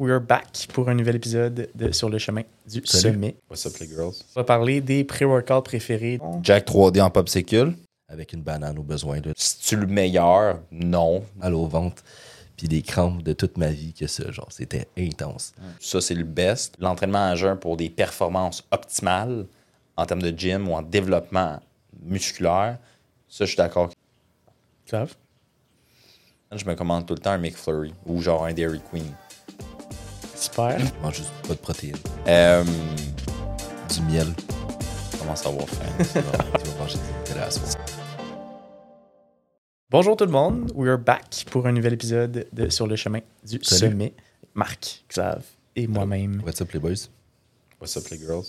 We are back pour un nouvel épisode de Sur le chemin du Salut. sommet. What's up, les girls? On va parler des pré-workouts préférés. Jack 3D en popsicle. avec une banane au besoin, là, C'est-tu le meilleur? Non. mal au ventre, puis des crampes de toute ma vie que ça. Genre, c'était intense. Ça, c'est le best. L'entraînement à jeun pour des performances optimales en termes de gym ou en développement musculaire, ça, je suis d'accord. Grave. Je me commande tout le temps un McFlurry ou genre un Dairy Queen. Super. Je mange juste pas de protéines. Euh, Du miel. comment ça va faire? Tu vas tu vas manger des. Bonjour tout le monde. We are back pour un nouvel épisode de Sur le chemin du Salut. sommet. Marc, Xav et moi-même. What's up, les boys? What's up, les girls?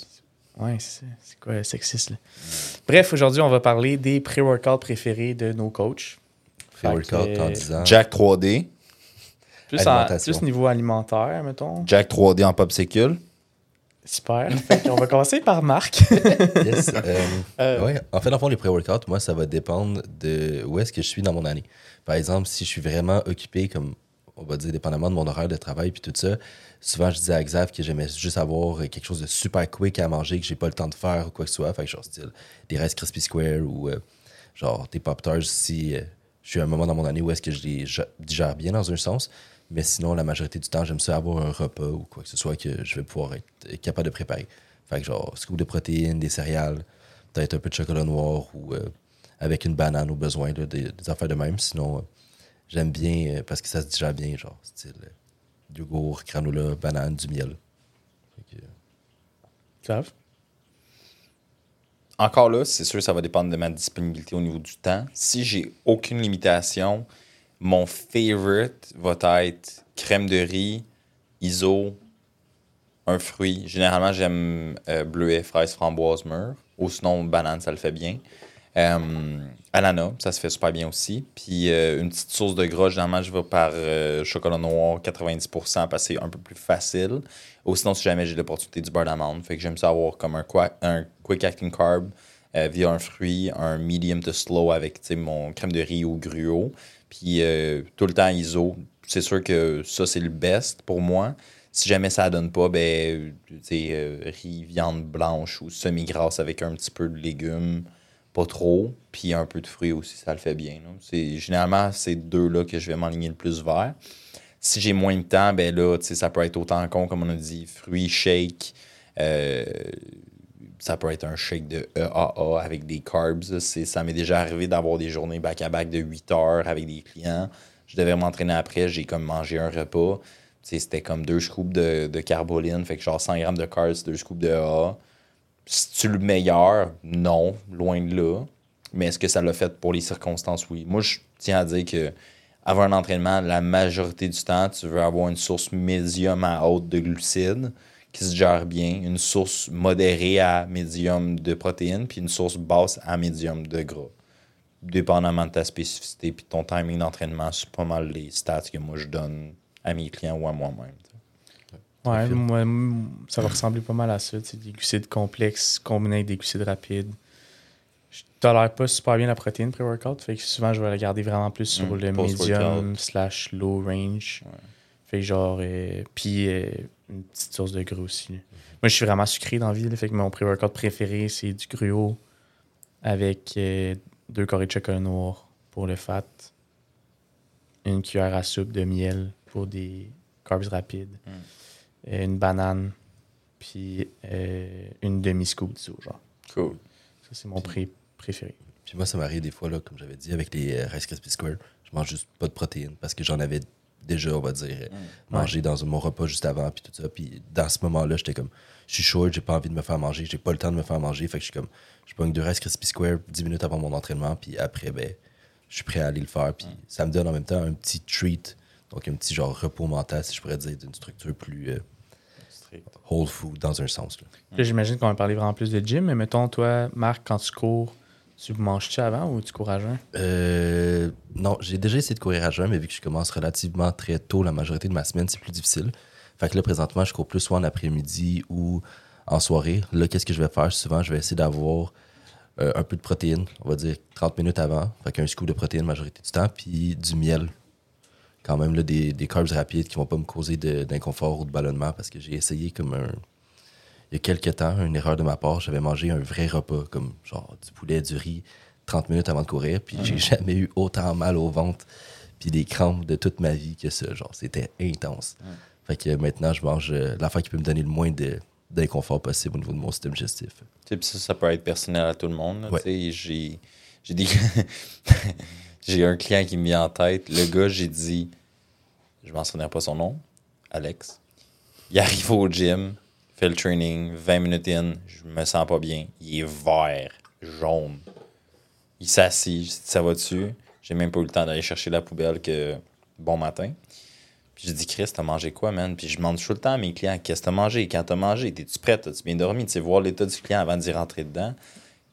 Ouais, c'est quoi le sexiste là? Bref, aujourd'hui, on va parler des pré-workouts préférés de nos coachs. Fait Fait workout que- en disant. Jack 3D. Plus, en, Alimentation. plus niveau alimentaire, mettons. Jack 3D en popsicle. Super. Qu'on va commencer par Marc. Yes. euh, Euh, ouais. En fait, dans le fond, les pré-workouts, moi, ça va dépendre de où est-ce que je suis dans mon année. Par exemple, si je suis vraiment occupé, comme on va dire, dépendamment de mon horaire de travail puis tout ça, souvent, je disais à Xav que j'aimais juste avoir quelque chose de super quick à manger, que j'ai pas le temps de faire ou quoi que ce soit. Fait que genre, style, des Rice Krispy Square ou euh, genre des Pop-Tarts si je suis à un moment dans mon année où est-ce que je les digère bien dans un sens. Mais sinon, la majorité du temps, j'aime ça avoir un repas ou quoi que ce soit que je vais pouvoir être capable de préparer. Fait que genre, scoop de protéines, des céréales, peut-être un peu de chocolat noir ou euh, avec une banane au besoin, là, des, des affaires de même. Sinon, euh, j'aime bien euh, parce que ça se digère bien, genre, style euh, yogourt, granola, banane, du miel. Fait que. Encore là, c'est sûr, ça va dépendre de ma disponibilité au niveau du temps. Si j'ai aucune limitation, mon favorite va être crème de riz, iso, un fruit. Généralement, j'aime euh, bleuet, fraise, framboise, mûre. Ou sinon, banane, ça le fait bien. Euh, ananas, ça se fait super bien aussi. Puis euh, une petite source de gras, généralement, je vais par euh, chocolat noir 90% parce que c'est un peu plus facile. Ou sinon, si jamais j'ai l'opportunité du beurre d'amande, fait que j'aime ça avoir comme un, quick acting carb via un fruit, un medium to slow avec mon crème de riz ou gruau. Puis euh, tout le temps ISO. C'est sûr que ça, c'est le best pour moi. Si jamais ça donne pas, ben, euh, riz, viande blanche ou semi-grasse avec un petit peu de légumes, pas trop, puis un peu de fruits aussi, ça le fait bien. C'est, généralement, c'est deux-là que je vais m'enligner le plus vers. Si j'ai moins de temps, ben là, ça peut être autant con, comme on a dit, fruits, shake. euh, ça peut être un shake de EAA avec des carbs. ça m'est déjà arrivé d'avoir des journées back-à-back de 8 heures avec des clients. Je devais m'entraîner après, j'ai comme mangé un repas. C'était comme deux scoops de, de carboline, fait que genre 100 grammes de carbs, deux scoops de EAA. C'est-tu le meilleur? Non, loin de là. Mais est-ce que ça l'a fait pour les circonstances? Oui. Moi, je tiens à dire que avoir un entraînement, la majorité du temps, tu veux avoir une source médium à haute de glucides qui se gère bien, une source modérée à médium de protéines, puis une source basse à médium de gras. Dépendamment de ta spécificité puis ton timing d'entraînement, c'est pas mal les stats que moi je donne à mes clients ou à moi-même. Ouais, moi, ça va ressembler pas mal à ça. Des glucides complexes combinés avec des glucides rapides. Je tolère pas super bien la protéine pré-workout. Fait que souvent, je vais la garder vraiment plus sur Mm, le medium slash low range. Fait que genre. euh, Puis euh, une petite source de gras aussi. là. Moi, je suis vraiment sucré dans la vie. là, fait que mon pré-workout préféré, c'est du gruau avec euh, deux carrés de chocolat noir pour le fat. Une cuillère à soupe de miel pour des carbs rapides euh, une banane, puis euh, une demi-scoop d'ISO, genre. Cool. Ça, c'est mon pré préféré. Puis moi, ça m'arrive des fois, là, comme j'avais dit, avec les Rice Krispy Square, je mange juste pas de protéines parce que j'en avais déjà, on va dire, euh, mangé dans mon repas juste avant, puis tout ça. Puis dans ce moment-là, j'étais comme, je suis short, j'ai pas envie de me faire manger, j'ai pas le temps de me faire manger. Fait que je suis comme, je prends deux Rice Krispy Square 10 minutes avant mon entraînement, puis après, ben, je suis prêt à aller le faire. Puis ça me donne en même temps un petit treat, donc un petit genre repos mental, si je pourrais dire, d'une structure plus euh, whole food dans un sens. Là. Là, j'imagine qu'on va parler vraiment plus de gym, mais mettons, toi, Marc, quand tu cours, tu manges-tu avant ou tu cours à jeun? Euh, non, j'ai déjà essayé de courir à jeun, mais vu que je commence relativement très tôt, la majorité de ma semaine, c'est plus difficile. Fait que là, présentement, je cours plus soit en après-midi ou en soirée. Là, qu'est-ce que je vais faire? Souvent? Je vais essayer d'avoir euh, un peu de protéines, on va dire 30 minutes avant. Fait qu'un scoop de protéines majorité du temps, puis du miel. quand même là, des, des carbs rapides qui vont pas me causer d'inconfort ou de ballonnement parce que j'ai essayé comme un. Il y a quelques temps, une erreur de ma part, j'avais mangé un vrai repas, comme genre du poulet, du riz, 30 minutes avant de courir, puis j'ai jamais eu autant mal au ventre, puis des crampes de toute ma vie que ça. Genre, c'était intense. Fait que maintenant, je mange euh, l'affaire qui peut me donner le moins de- d'inconfort possible au niveau de mon système digestif. Tu sais, puis ça, ça peut être personnel à tout le monde. Ouais. tu sais, J'ai, j'ai, des... j'ai un client qui me vient en tête. Le gars, j'ai dit, je m'en souviens pas son nom, Alex. Il arrive au gym, fait le training, 20 minutes in, je me sens pas bien. Il est vert, jaune. Il s'assit, ça va dessus. J'ai même pas eu le temps d'aller chercher la poubelle que bon matin. Puis je dis, Chris, t'as mangé quoi, man? Puis je demande tout le temps à mes clients, qu'est-ce que t'as mangé? Quand t'as mangé, t'es-tu prêt? T'as-tu bien dormi? Tu sais, voir l'état du client avant d'y rentrer dedans.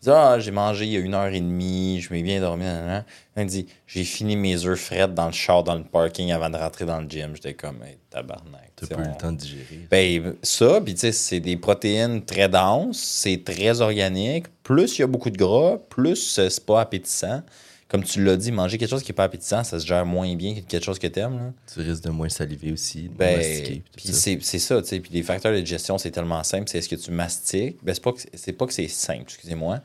Il dit, ah, j'ai mangé il y a une heure et demie, je m'ai bien dormi. me dit, j'ai fini mes œufs frettes dans le char, dans le parking avant de rentrer dans le gym. J'étais comme, hey, tabarnak. T'as pas eu on- le temps de digérer. ben, ça, puis tu sais, c'est des protéines très denses, c'est très organique. Plus il y a beaucoup de gras, plus c'est pas appétissant. Comme tu l'as dit, manger quelque chose qui est pas appétissant, ça se gère moins bien que quelque chose que t'aimes. là. Tu risques de moins saliver aussi, de Ben, mastiquer. puis c'est ça, tu sais. Puis les facteurs de digestion, c'est tellement simple. C'est est-ce que tu mastiques? Ben, c'est pas que c'est- simple, excusez-moi.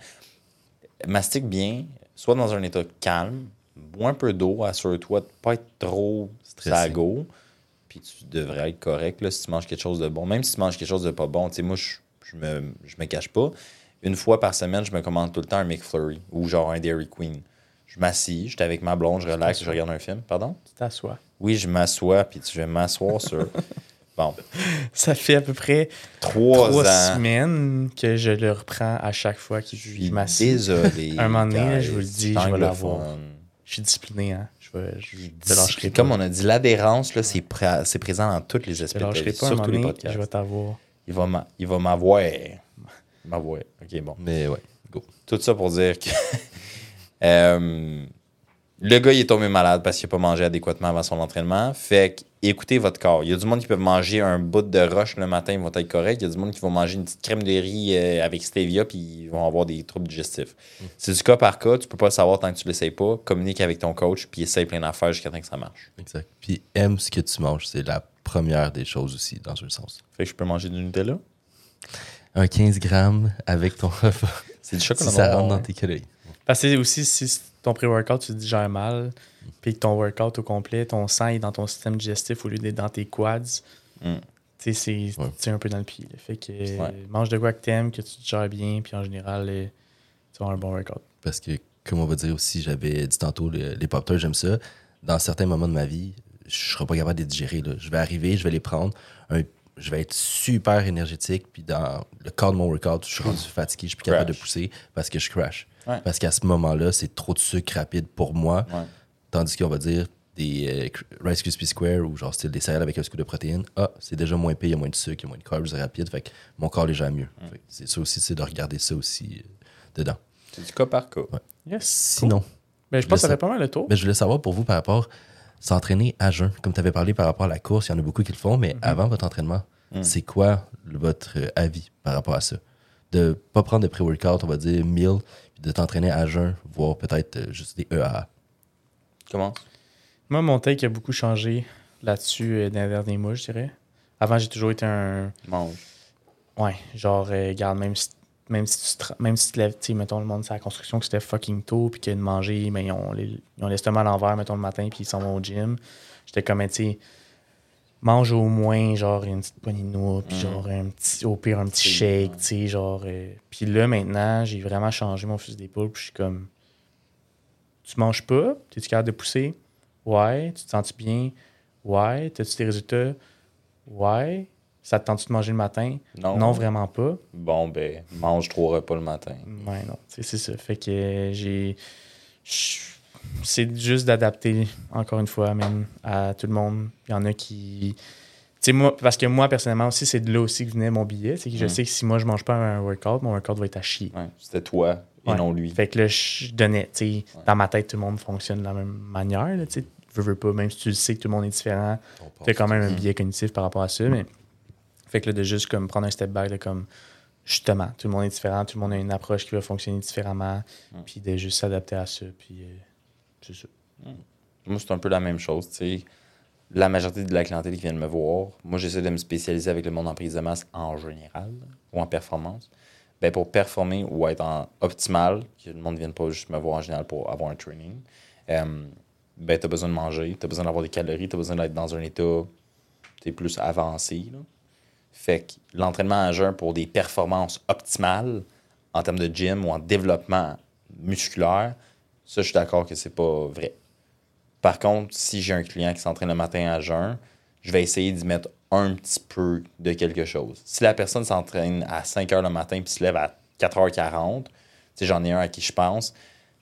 Mastique bien, soit dans un état calme, bois un peu d'eau, assure-toi de pas être trop Stressé. sago. Puis tu devrais être correct là, si tu manges quelque chose de bon. Même si tu manges quelque chose de pas bon, tu sais, moi, je, je, me, je me cache pas. Une fois par semaine, je me commande tout le temps un McFlurry ou genre un Dairy Queen. Je m'assis, j'étais avec ma blonde, je relaxe, je regarde un film. Pardon? Tu t'assois. Oui, je m'assois, puis je vais m'asseoir sur. Bon, Ça fait à peu près trois, trois ans. semaines que je le reprends à chaque fois que Je je, je m'assieds. désolé. Un moment donné, je vous le dis, je vais l'avoir. Je suis discipliné, hein. Je vais, je, lâcherai pas. Comme on a dit, l'adhérence, là, c'est, présent dans tous les Je de ta lâcherai pas un surtout moment les donné, podcasts. je vais t'avoir. Il va, il va m'avoir. M'avoir. OK, bon. Mais ouais, go. Tout ça pour dire que euh, le gars, il est tombé malade parce qu'il n'a pas mangé adéquatement avant son entraînement. Fait que écoutez votre corps. Il y a du monde qui peut manger un bout de roche le matin, ils vont être corrects. Il y a du monde qui va manger une petite crème de riz euh, avec stevia puis ils vont avoir des troubles digestifs. C'est du cas par cas. Tu peux pas le savoir tant que tu ne l'essayes pas. Communique avec ton coach puis essaye plein d'affaires jusqu'à temps que ça marche. Exact. Puis aime ce que tu manges, c'est la première des choses aussi, dans un sens. Fait que je peux manger du Nutella? Un 15 grammes avec ton repas, C'est du si chocolat. ça noir, rentre dans tes calories. Parce que aussi, si ton pré-workout, tu te digères mal, puis que ton workout au complet, ton sang est dans ton système digestif au lieu d'être dans tes quads, Mm. tu sais, c'est Ouais. un peu dans le pied. là. Fait que Ouais. mange de quoi que t'aimes, que tu te gères bien, puis en général, euh, tu avoir un bon workout. Parce que, comme on va dire aussi, j'avais dit tantôt, le- les pop j'aime ça. Dans certains moments de ma vie, je serai pas capable de les digérer. là. Je vais arriver, je vais les prendre. un- je vais être super énergétique. Puis dans le cadre de mon workout, je suis rendu fatigué, je suis plus capable de pousser parce que je crash. Ouais. Parce qu'à ce moment-là, c'est trop de sucre rapide pour moi. Ouais. Tandis qu'on va dire des euh, Rice Krispies Square ou genre style des céréales avec un scoop de protéines. Ah, c'est déjà moins pire, il y a moins de sucre, il y a moins de carbs rapides. Fait que mon corps les gère mieux. C'est ça aussi, c'est de regarder ça aussi euh, dedans. C'est du cas par cas. Yes. Sinon, Ben, je pense que ça fait pas mal le tour. ben, je voulais savoir pour vous par rapport s'entraîner à jeun. Comme tu avais parlé par rapport à la course, il y en a beaucoup qui le font, mais avant votre entraînement, c'est quoi votre avis par rapport à ça? De pas prendre de pré-workout, on va dire meal, puis de t'entraîner à jeun, voire peut-être euh, juste des EAA. Comment? Moi, mon take a beaucoup changé là-dessus euh, dans les derniers mois, je dirais. Avant, j'ai toujours été un. Mange. Ouais, genre, euh, regarde, même si, même si tu, tra- même si tu te lèves, tu sais, mettons, le monde, c'est la construction, que c'était fucking tôt, puis que de manger, mais ils ont, les- ils ont l'estomac à l'envers, mettons, le matin, puis ils s'en vont au gym. J'étais comme, tu sais, mange au moins, genre, une petite poignée de noix, puis Mhm. genre, un petit, au pire, un petit shake, tu sais, genre. euh, puis là, maintenant, j'ai vraiment changé mon fusil d'épaule, puis je suis comme, tu manges pas, t'es-tu capable de pousser? Ouais. Tu te sens bien? Ouais. T'as-tu tes résultats? Ouais. Ça te tente de manger le matin? Non. Non, vraiment pas. Bon, ben, mange trois repas le matin. Ouais, non. Tu sais, C'est ça. Fait que euh, j'ai. C'est juste d'adapter, encore une fois, même à tout le monde. Il y en a qui. Tu sais, moi, parce que moi, personnellement aussi, c'est de là aussi que venait mon billet. C'est que je Mm. sais que si moi, je mange pas un workout, mon workout va être à chier. Ouais, C'était toi et Ouais. non lui. Fait que là, je donnais, tu sais, Ouais. dans ma tête, tout le monde fonctionne de la même manière, là, tu. Veux, veux pas, même si tu le sais que tout le monde est différent, tu as quand même un biais cognitif par rapport à ça, mais fait que là, de juste comme prendre un step back, comme justement, tout le monde est différent, tout le monde a une approche qui va fonctionner différemment, Mhm. puis de juste s'adapter à ça, puis euh, c'est ça. Moi, c'est un peu la même chose. tu sais. la majorité de la clientèle qui vient de me voir, moi, j'essaie de me spécialiser avec le monde en prise de masque en général ou en performance. Ben, pour performer ou être en optimal, que le monde ne vienne pas juste me voir en général pour avoir un training, euh, ben, tu as besoin de manger, tu as besoin d'avoir des calories, tu as besoin d'être dans un état plus avancé. Là. Fait que l'entraînement à jeun pour des performances optimales en termes de gym ou en développement musculaire, ça, je suis d'accord que c'est pas vrai. Par contre, si j'ai un client qui s'entraîne le matin à jeun, je vais essayer d'y mettre un petit peu de quelque chose. Si la personne s'entraîne à 5 h le matin puis se lève à 4h40, j'en ai un à qui je pense,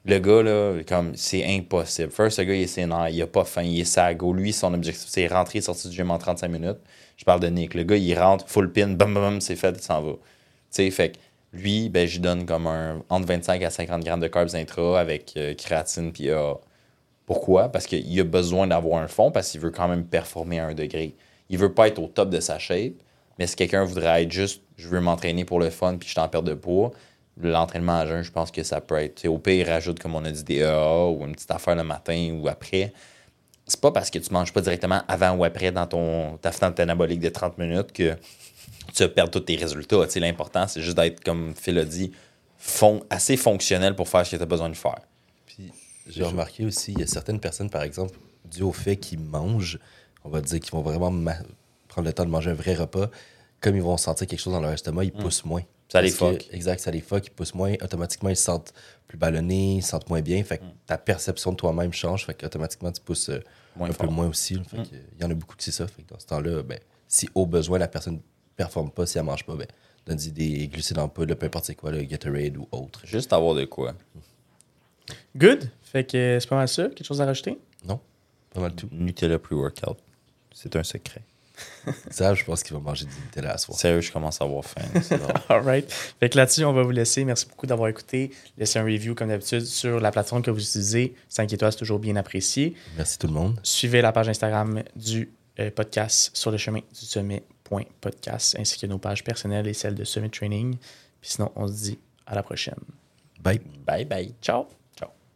le gars, là, comme, c'est impossible. First, ce gars, il est sénère, il a pas faim, il est sago. Lui, son objectif, c'est rentrer et sortir du gym en 35 minutes. Je parle de Nick. Le gars, il rentre, full pin, bam, bam, c'est fait, il s'en va. Tu sais, fait lui, ben, je donne comme un entre 25 à 50 grammes de carbs intra avec euh, créatine puis A. Pourquoi? Parce qu'il a besoin d'avoir un fond parce qu'il veut quand même performer à un degré. Il veut pas être au top de sa shape, mais si quelqu'un voudrait être juste, je veux m'entraîner pour le fun puis je t'en perds de poids, l'entraînement à jeun, je pense que ça peut être. Au pire, rajoute, comme on a dit, des EA ou une petite affaire le matin ou après. C'est pas parce que tu manges pas directement avant ou après dans ton, ta fenêtre anabolique de 30 minutes que tu vas perdre tous tes résultats. L'important, c'est juste d'être, comme Phil a dit, assez fonctionnel pour faire ce que tu as besoin de faire. Puis, j'ai remarqué aussi, il y a certaines personnes, par exemple, dû au fait qu'ils mangent, on va dire qu'ils vont vraiment prendre le temps de manger un vrai repas, comme ils vont sentir quelque chose dans leur estomac, ils mm. poussent moins. Ça les fuck. exact, ça les fuck, ils poussent moins. Automatiquement, ils se sentent plus ballonnés, ils se sentent moins bien. Fait que mm. ta perception de toi-même change. Fait qu'automatiquement, tu pousses euh, un peu moins aussi. Fait mm. il y en a beaucoup qui c'est ça. Fait que dans ce temps-là, ben, si au besoin, la personne ne performe pas, si elle mange pas, ben, donne-y des glucides en poudre, peu importe c'est quoi, le Gatorade ou autre. Juste avoir de quoi. Good. Fait que c'est pas mal ça. Quelque chose à rajouter? Non. Pas mal tout. Nutella pre-workout. C'est un secret. Ça, je pense qu'il va manger du Nutella à soir. Sérieux, je commence à avoir faim. All right. Fait que là-dessus, on va vous laisser. Merci beaucoup d'avoir écouté. Laissez un review, comme d'habitude, sur la plateforme que vous utilisez. 5 étoiles, c'est toujours bien apprécié. Merci tout le monde. Suivez la page Instagram du euh, podcast sur le chemin du sommet.podcast, ainsi que nos pages personnelles et celles de Summit Training. Puis sinon, on se dit à la prochaine. Bye. Bye bye. Ciao.